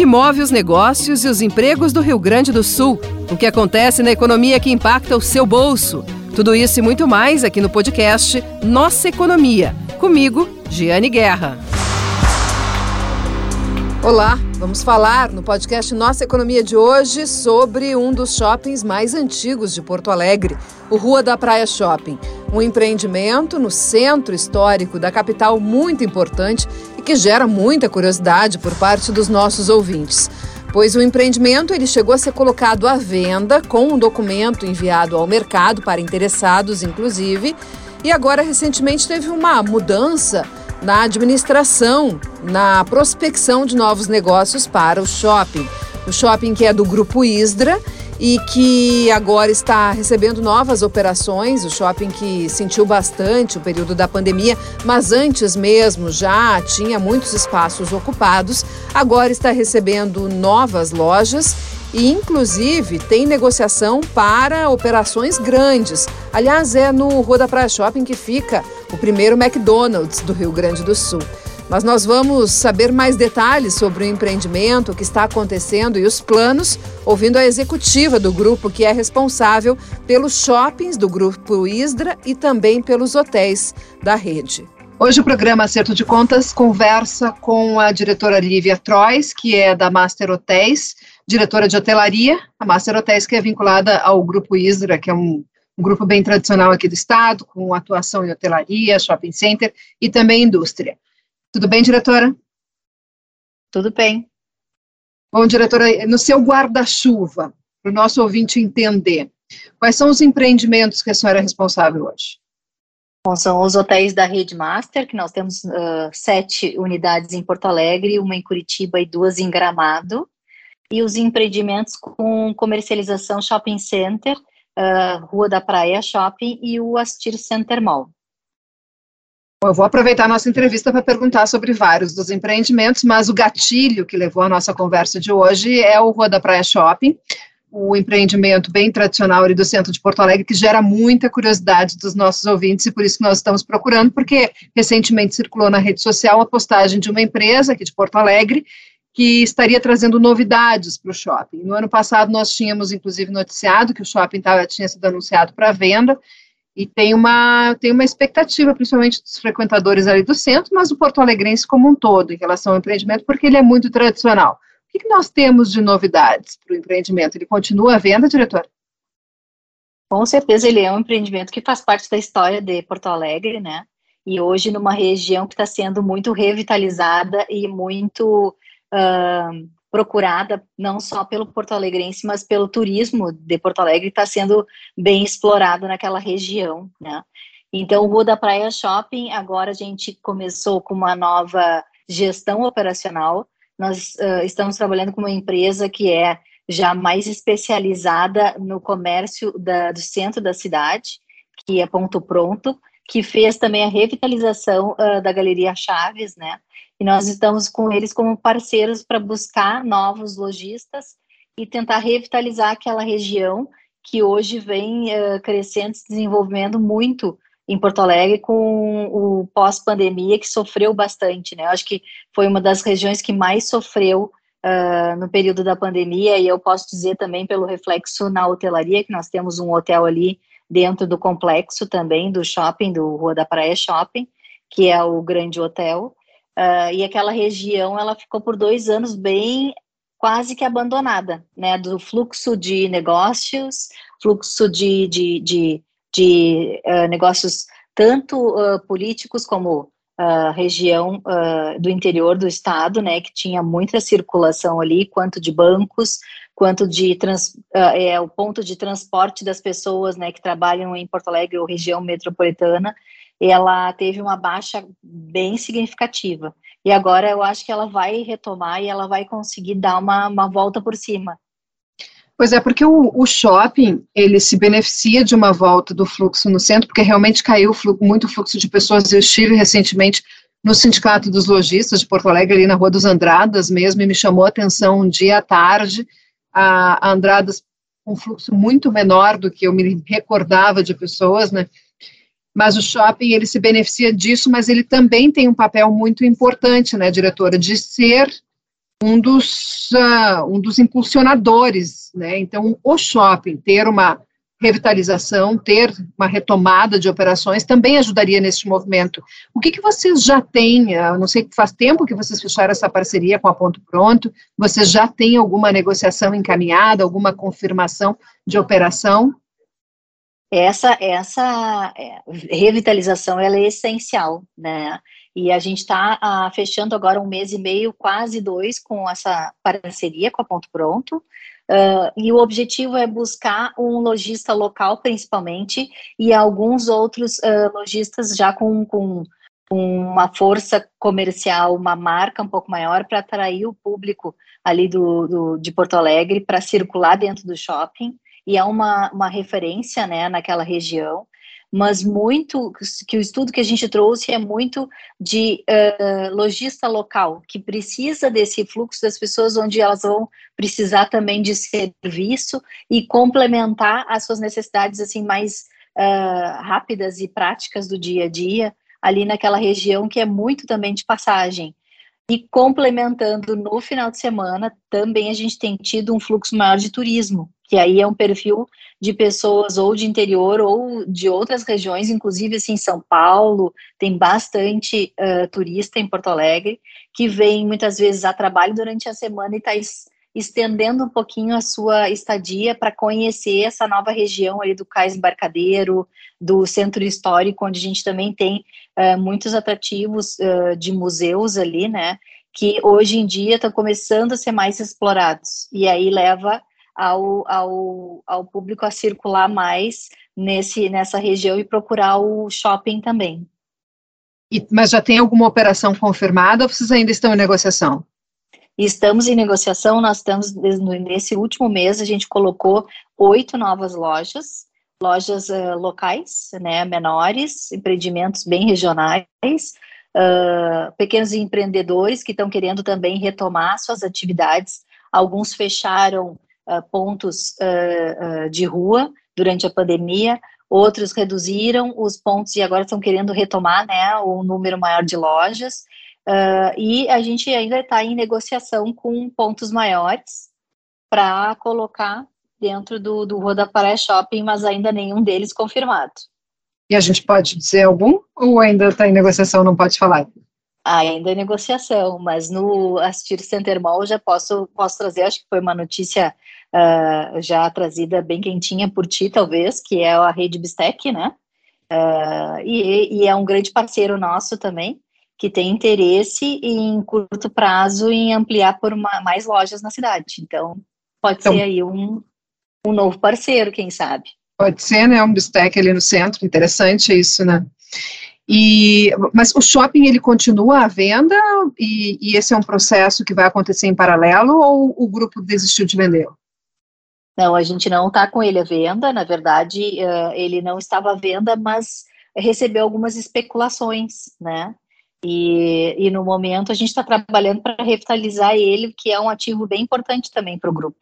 que move os negócios e os empregos do Rio Grande do Sul, o que acontece na economia que impacta o seu bolso. Tudo isso e muito mais aqui no podcast Nossa Economia. Comigo, Giane Guerra. Olá, vamos falar no podcast Nossa Economia de hoje sobre um dos shoppings mais antigos de Porto Alegre, o Rua da Praia Shopping. Um empreendimento no centro histórico da capital muito importante e que gera muita curiosidade por parte dos nossos ouvintes. Pois o empreendimento ele chegou a ser colocado à venda com um documento enviado ao mercado para interessados, inclusive, e agora recentemente teve uma mudança na administração, na prospecção de novos negócios para o shopping. O shopping que é do Grupo Isdra e que agora está recebendo novas operações. O shopping que sentiu bastante o período da pandemia, mas antes mesmo já tinha muitos espaços ocupados, agora está recebendo novas lojas e, inclusive, tem negociação para operações grandes. Aliás, é no Rua da Praia Shopping que fica o primeiro McDonald's do Rio Grande do Sul. Mas nós vamos saber mais detalhes sobre o empreendimento, o que está acontecendo e os planos, ouvindo a executiva do grupo que é responsável pelos shoppings do grupo Isdra e também pelos hotéis da rede. Hoje o programa Acerto de Contas conversa com a diretora Lívia Trois, que é da Master Hotéis, diretora de hotelaria, a Master Hotéis, que é vinculada ao Grupo Isra, que é um, um, grupo bem tradicional aqui do estado, com atuação em hotelaria, shopping center e também indústria. Tudo bem, diretora? Tudo bem. Bom, diretora, no seu guarda-chuva, para o nosso ouvinte entender, quais são os empreendimentos que a senhora é responsável hoje? Bom, são os hotéis da Rede Master, que nós temos uh, sete unidades em Porto Alegre, uma em Curitiba e duas em Gramado e os empreendimentos com comercialização Shopping Center, uh, Rua da Praia Shopping e o Astir Center Mall. Eu vou aproveitar a nossa entrevista para perguntar sobre vários dos empreendimentos, mas o gatilho que levou a nossa conversa de hoje é o Rua da Praia Shopping, o empreendimento bem tradicional ali do centro de Porto Alegre, que gera muita curiosidade dos nossos ouvintes e por isso que nós estamos procurando, porque recentemente circulou na rede social a postagem de uma empresa aqui de Porto Alegre que estaria trazendo novidades para o shopping. No ano passado, nós tínhamos, inclusive, noticiado que o shopping tinha sido anunciado para venda, e tem uma, tem uma expectativa, principalmente dos frequentadores ali do centro, mas do Porto Alegrense como um todo, em relação ao empreendimento, porque ele é muito tradicional. O que, que nós temos de novidades para o empreendimento? Ele continua à venda, diretor? Com certeza, ele é um empreendimento que faz parte da história de Porto Alegre, né? E hoje, numa região que está sendo muito revitalizada e muito uh, procurada não só pelo Porto Alegrense, mas pelo turismo de Porto Alegre, está sendo bem explorado naquela região, né? Então, o Rua da Praia Shopping, agora a gente começou com uma nova gestão operacional. Nós uh, estamos trabalhando com uma empresa que é já mais especializada no comércio da, do centro da cidade, que é Ponto Pronto, que fez também a revitalização uh, da Galeria Chaves, né? E nós estamos com eles como parceiros para buscar novos lojistas e tentar revitalizar aquela região que hoje vem uh, crescendo, se desenvolvendo muito em Porto Alegre com o pós-pandemia que sofreu bastante, né? Eu acho que foi uma das regiões que mais sofreu uh, no período da pandemia e eu posso dizer também pelo reflexo na hotelaria que nós temos um hotel ali dentro do complexo também do shopping do Rua da Praia Shopping, que é o grande hotel. Uh, e aquela região ela ficou por dois anos bem quase que abandonada, né, do fluxo de negócios, fluxo de, de, de, de uh, negócios tanto uh, políticos como uh, região do interior do estado, né, que tinha muita circulação ali, quanto de bancos, quanto de trans, é o ponto de transporte das pessoas, né, que trabalham em Porto Alegre ou região metropolitana, ela teve uma baixa bem significativa. E agora eu acho que ela vai retomar e ela vai conseguir dar uma, uma volta por cima. Pois é, porque o, o, shopping, ele se beneficia de uma volta do fluxo no centro, porque realmente caiu muito fluxo de pessoas. Eu estive recentemente no Sindicato dos Lojistas de Porto Alegre, ali na Rua dos Andradas mesmo, e me chamou a atenção um dia à tarde, a, a Andradas um fluxo muito menor do que eu me recordava de pessoas, né? mas o shopping ele se beneficia disso, mas ele também tem um papel muito importante, né, diretora, de ser um dos, uh, um dos impulsionadores, né? Então, o shopping ter uma revitalização, ter uma retomada de operações também ajudaria neste movimento. O que, que vocês já têm? Eu não sei faz tempo que vocês fecharam essa parceria com a Ponto Pronto. Vocês já têm alguma negociação encaminhada, alguma confirmação de operação? Essa essa é, revitalização ela é essencial, né? E a gente está ah, fechando agora um mês e meio, quase dois, com essa parceria com a Ponto Pronto. Uh, e o objetivo é buscar um lojista local, principalmente, e alguns outros uh, lojistas já com, com, uma força comercial, uma marca um pouco maior, para atrair o público ali do, do de Porto Alegre para circular dentro do shopping. E é uma, uma referência né, naquela região mas muito que o estudo que a gente trouxe é muito de uh, lojista local que precisa desse fluxo das pessoas onde elas vão precisar também de serviço e complementar as suas necessidades assim mais uh, rápidas e práticas do dia a dia ali naquela região que é muito também de passagem e complementando no final de semana também a gente tem tido um fluxo maior de turismo que aí é um perfil de pessoas ou de interior ou de outras regiões, inclusive assim, São Paulo, tem bastante uh, turista em Porto Alegre, que vem muitas vezes a trabalho durante a semana e está estendendo um pouquinho a sua estadia para conhecer essa nova região ali do Cais Embarcadeiro, do Centro Histórico, onde a gente também tem uh, muitos atrativos uh, de museus ali, né, que hoje em dia estão começando a ser mais explorados, e aí leva ao, ao, ao público a circular mais nesse, nessa região e procurar o shopping também. E, mas já tem alguma operação confirmada ou vocês ainda estão em negociação? Estamos em negociação, nós estamos nesse último mês, a gente colocou oito novas lojas, lojas uh, locais, né, menores, empreendimentos bem regionais, uh, pequenos empreendedores que estão querendo também retomar suas atividades, alguns fecharam uh, pontos uh, de rua durante a pandemia, outros reduziram os pontos e agora estão querendo retomar né, um número maior de lojas. E a gente ainda está em negociação com pontos maiores para colocar dentro do, do Rua da Praia Shopping, mas ainda nenhum deles confirmado. E a gente pode dizer algum ou ainda está em negociação, não pode falar? Ainda é negociação, mas no Assistir Center Mall já posso, posso trazer, acho que foi uma notícia uh, já trazida bem quentinha por ti, talvez, que é a rede Bistec, né? Uh, e, e, é um grande parceiro nosso também, que tem interesse em curto prazo em ampliar por uma, mais lojas na cidade. Então, pode então, ser aí um, um novo parceiro, quem sabe. Pode ser, né? Um Bistec ali no centro, interessante isso, né? E, mas o shopping ele continua à venda e, e, esse é um processo que vai acontecer em paralelo ou o grupo desistiu de vender? Não, a gente não está com ele à venda, na verdade, uh, ele não estava à venda, mas recebeu algumas especulações, né? E, e no momento a gente está trabalhando para revitalizar ele, que é um ativo bem importante também para o grupo.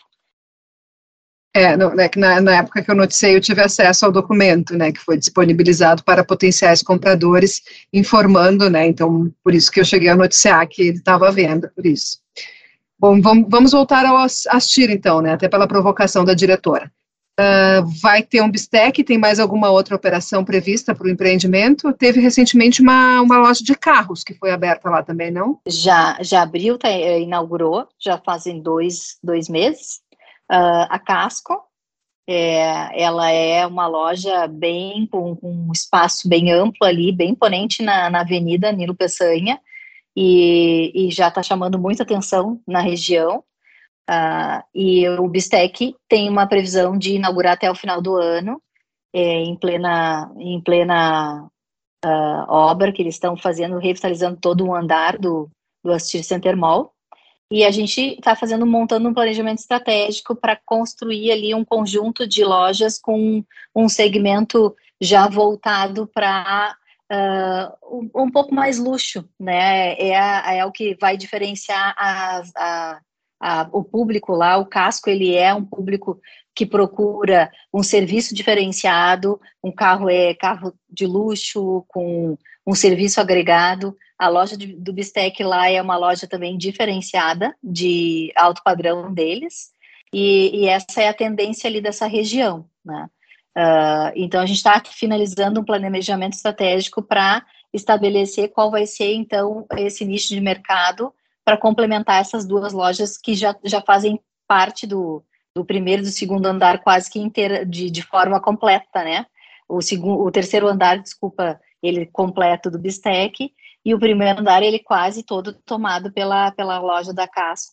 É, né, na, na, época que eu noticiei, eu tive acesso ao documento, né, que foi disponibilizado para potenciais compradores, informando, né, então, por isso que eu cheguei a noticiar que ele estava à venda, por isso. Bom, vamos, vamos voltar ao assistir, então, né, até pela provocação da diretora. Uh, vai ter um bistec, tem mais alguma outra operação prevista para o empreendimento? Teve recentemente uma, uma loja de carros que foi aberta lá também, não? Já, já abriu, tá, eh, inaugurou, já fazem dois, dois meses. Uh, a Casco, é, ela é uma loja bem com, com, um espaço bem amplo ali, bem imponente na, na Avenida Nilo Peçanha, e, e já está chamando muita atenção na região. Uh, e o Bistec tem uma previsão de inaugurar até o final do ano, é, em plena, em plena uh, obra que eles estão fazendo, revitalizando todo o andar do, do Assistir Center Mall. E a gente está fazendo, montando um planejamento estratégico para construir ali um conjunto de lojas com um segmento já voltado para uh, um, um, pouco mais luxo, né? É, é o que vai diferenciar a, a, a, o público lá, o casco, ele é um público que procura um serviço diferenciado, um carro é carro de luxo, com um serviço agregado. A loja de, do Bistec lá é uma loja também diferenciada, de alto padrão deles, e, e essa é a tendência ali dessa região, né? Uh, então, a gente está finalizando um planejamento estratégico para estabelecer qual vai ser, então, esse nicho de mercado para complementar essas duas lojas que já, já fazem parte do, do primeiro e do segundo andar quase que inteira, de, de forma completa, né? O, segundo, o terceiro andar, desculpa, ele completo do Bistec, e o primeiro andar, ele quase todo tomado pela, pela loja da Casco.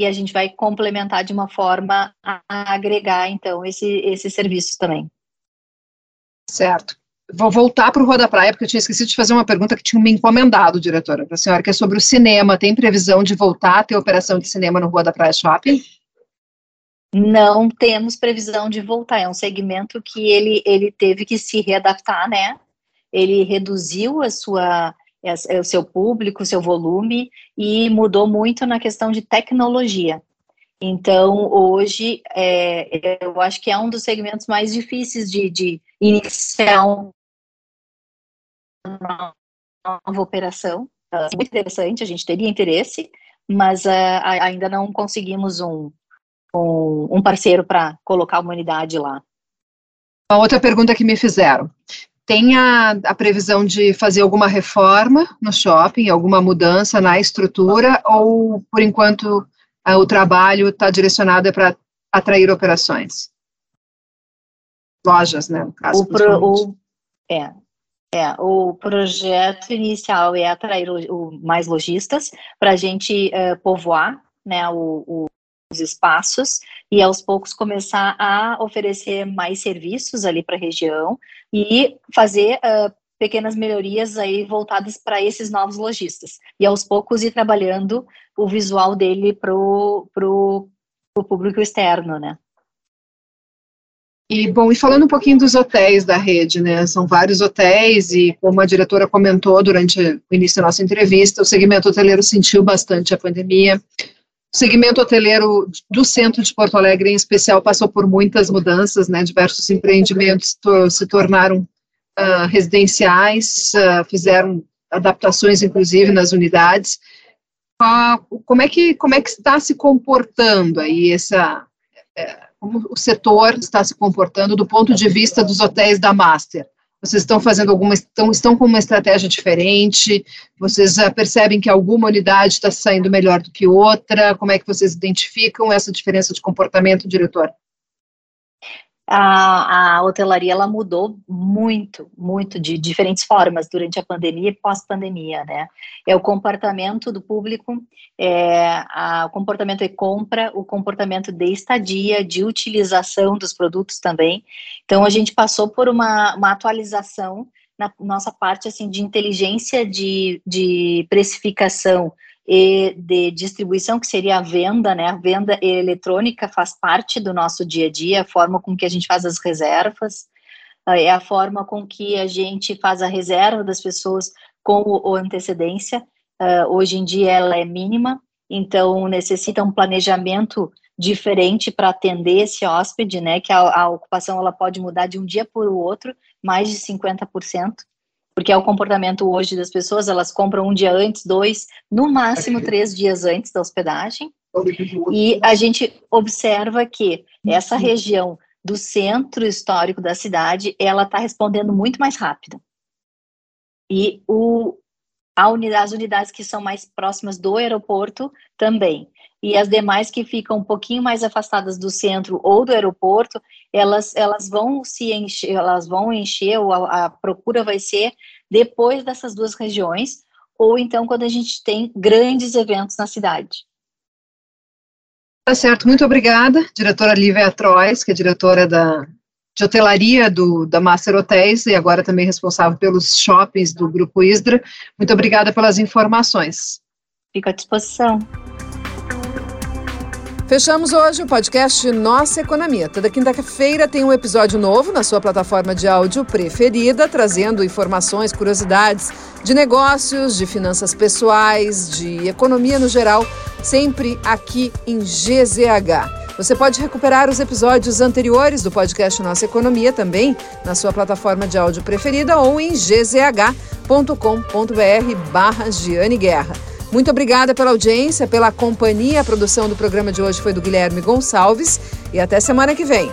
E a gente vai complementar de uma forma a, agregar, então, esse, esses serviços também. Certo. Vou voltar para o Rua da Praia, porque eu tinha esquecido de fazer uma pergunta que tinha me encomendado, diretora, para a senhora, que é sobre o cinema. Tem previsão de voltar a ter operação de cinema no Rua da Praia Shopping? Não temos previsão de voltar. É um segmento que ele, ele teve que se readaptar, né? Ele reduziu a sua, o seu público, o seu volume e mudou muito na questão de tecnologia. Então, hoje, é, eu acho que é um dos segmentos mais difíceis de, de iniciar uma nova operação. Uh, muito interessante, a gente teria interesse, mas uh, ainda não conseguimos um, um, um parceiro para colocar uma unidade lá. Uma outra pergunta que me fizeram. Tem a, a, previsão de fazer alguma reforma no shopping, alguma mudança na estrutura, ou por enquanto o trabalho está direcionado para atrair operações? Lojas, né, no caso. O, pro, o, é, é, o projeto inicial é atrair o, o mais lojistas para a gente uh, povoar né, o, os espaços e aos poucos começar a oferecer mais serviços ali para a região e fazer uh, pequenas melhorias aí voltadas para esses novos lojistas. E aos poucos ir trabalhando o visual dele para o público externo, né? E, bom, e falando um pouquinho dos hotéis da rede, né, são vários hotéis e, como a diretora comentou durante o início da nossa entrevista, o segmento hoteleiro sentiu bastante a pandemia. O segmento hoteleiro do centro de Porto Alegre, em especial, passou por muitas mudanças, né, diversos empreendimentos to se tornaram uh, residenciais, uh, fizeram adaptações, inclusive, nas unidades. Uh, como, é que, como é que está se comportando aí essa... É, como o setor está se comportando do ponto de vista dos hotéis da Master? Vocês estão fazendo alguma, estão, estão com uma estratégia diferente? Vocês percebem que alguma unidade está saindo melhor do que outra? Como é que vocês identificam essa diferença de comportamento, diretor? A, a hotelaria ela mudou muito, muito de diferentes formas durante a pandemia e pós-pandemia, né? É o comportamento do público, é a, o comportamento de compra, o comportamento de estadia, de utilização dos produtos também. Então a gente passou por uma, uma atualização na nossa parte assim de inteligência de, de precificação e de distribuição, que seria a venda, né? A venda eletrônica faz parte do nosso dia a dia, a forma com que a gente faz as reservas, é a forma com que a gente faz a reserva das pessoas com o, antecedência. Uh, hoje em dia ela é mínima, então necessita um planejamento diferente para atender esse hóspede, né? Que a, a ocupação ela pode mudar de um dia para o outro, mais de 50% porque é o comportamento hoje das pessoas, elas compram um dia antes, dois, no máximo três dias antes da hospedagem. E a gente observa que essa região do centro histórico da cidade, ela está respondendo muito mais rápido. E o, unidade, as unidades que são mais próximas do aeroporto também. E as demais que ficam um pouquinho mais afastadas do centro ou do aeroporto, elas, elas vão se encher, elas vão encher, ou a, a procura vai ser depois dessas duas regiões, ou então quando a gente tem grandes eventos na cidade. Tá certo, muito obrigada, diretora Lívia Trois, que é diretora da, de hotelaria do, da Master Hotels e agora também responsável pelos shoppings do Grupo Isdra. Muito obrigada pelas informações. Fico à disposição. Fechamos hoje o podcast Nossa Economia. Toda quinta-feira tem um episódio novo na sua plataforma de áudio preferida, trazendo informações, curiosidades de negócios, de finanças pessoais, de economia no geral sempre aqui em GZH. Você pode recuperar os episódios anteriores do podcast Nossa Economia também na sua plataforma de áudio preferida ou em gzh.com.br barra Giane Guerra. Muito obrigada pela audiência, pela companhia. A produção do programa de hoje foi do Guilherme Gonçalves e até semana que vem.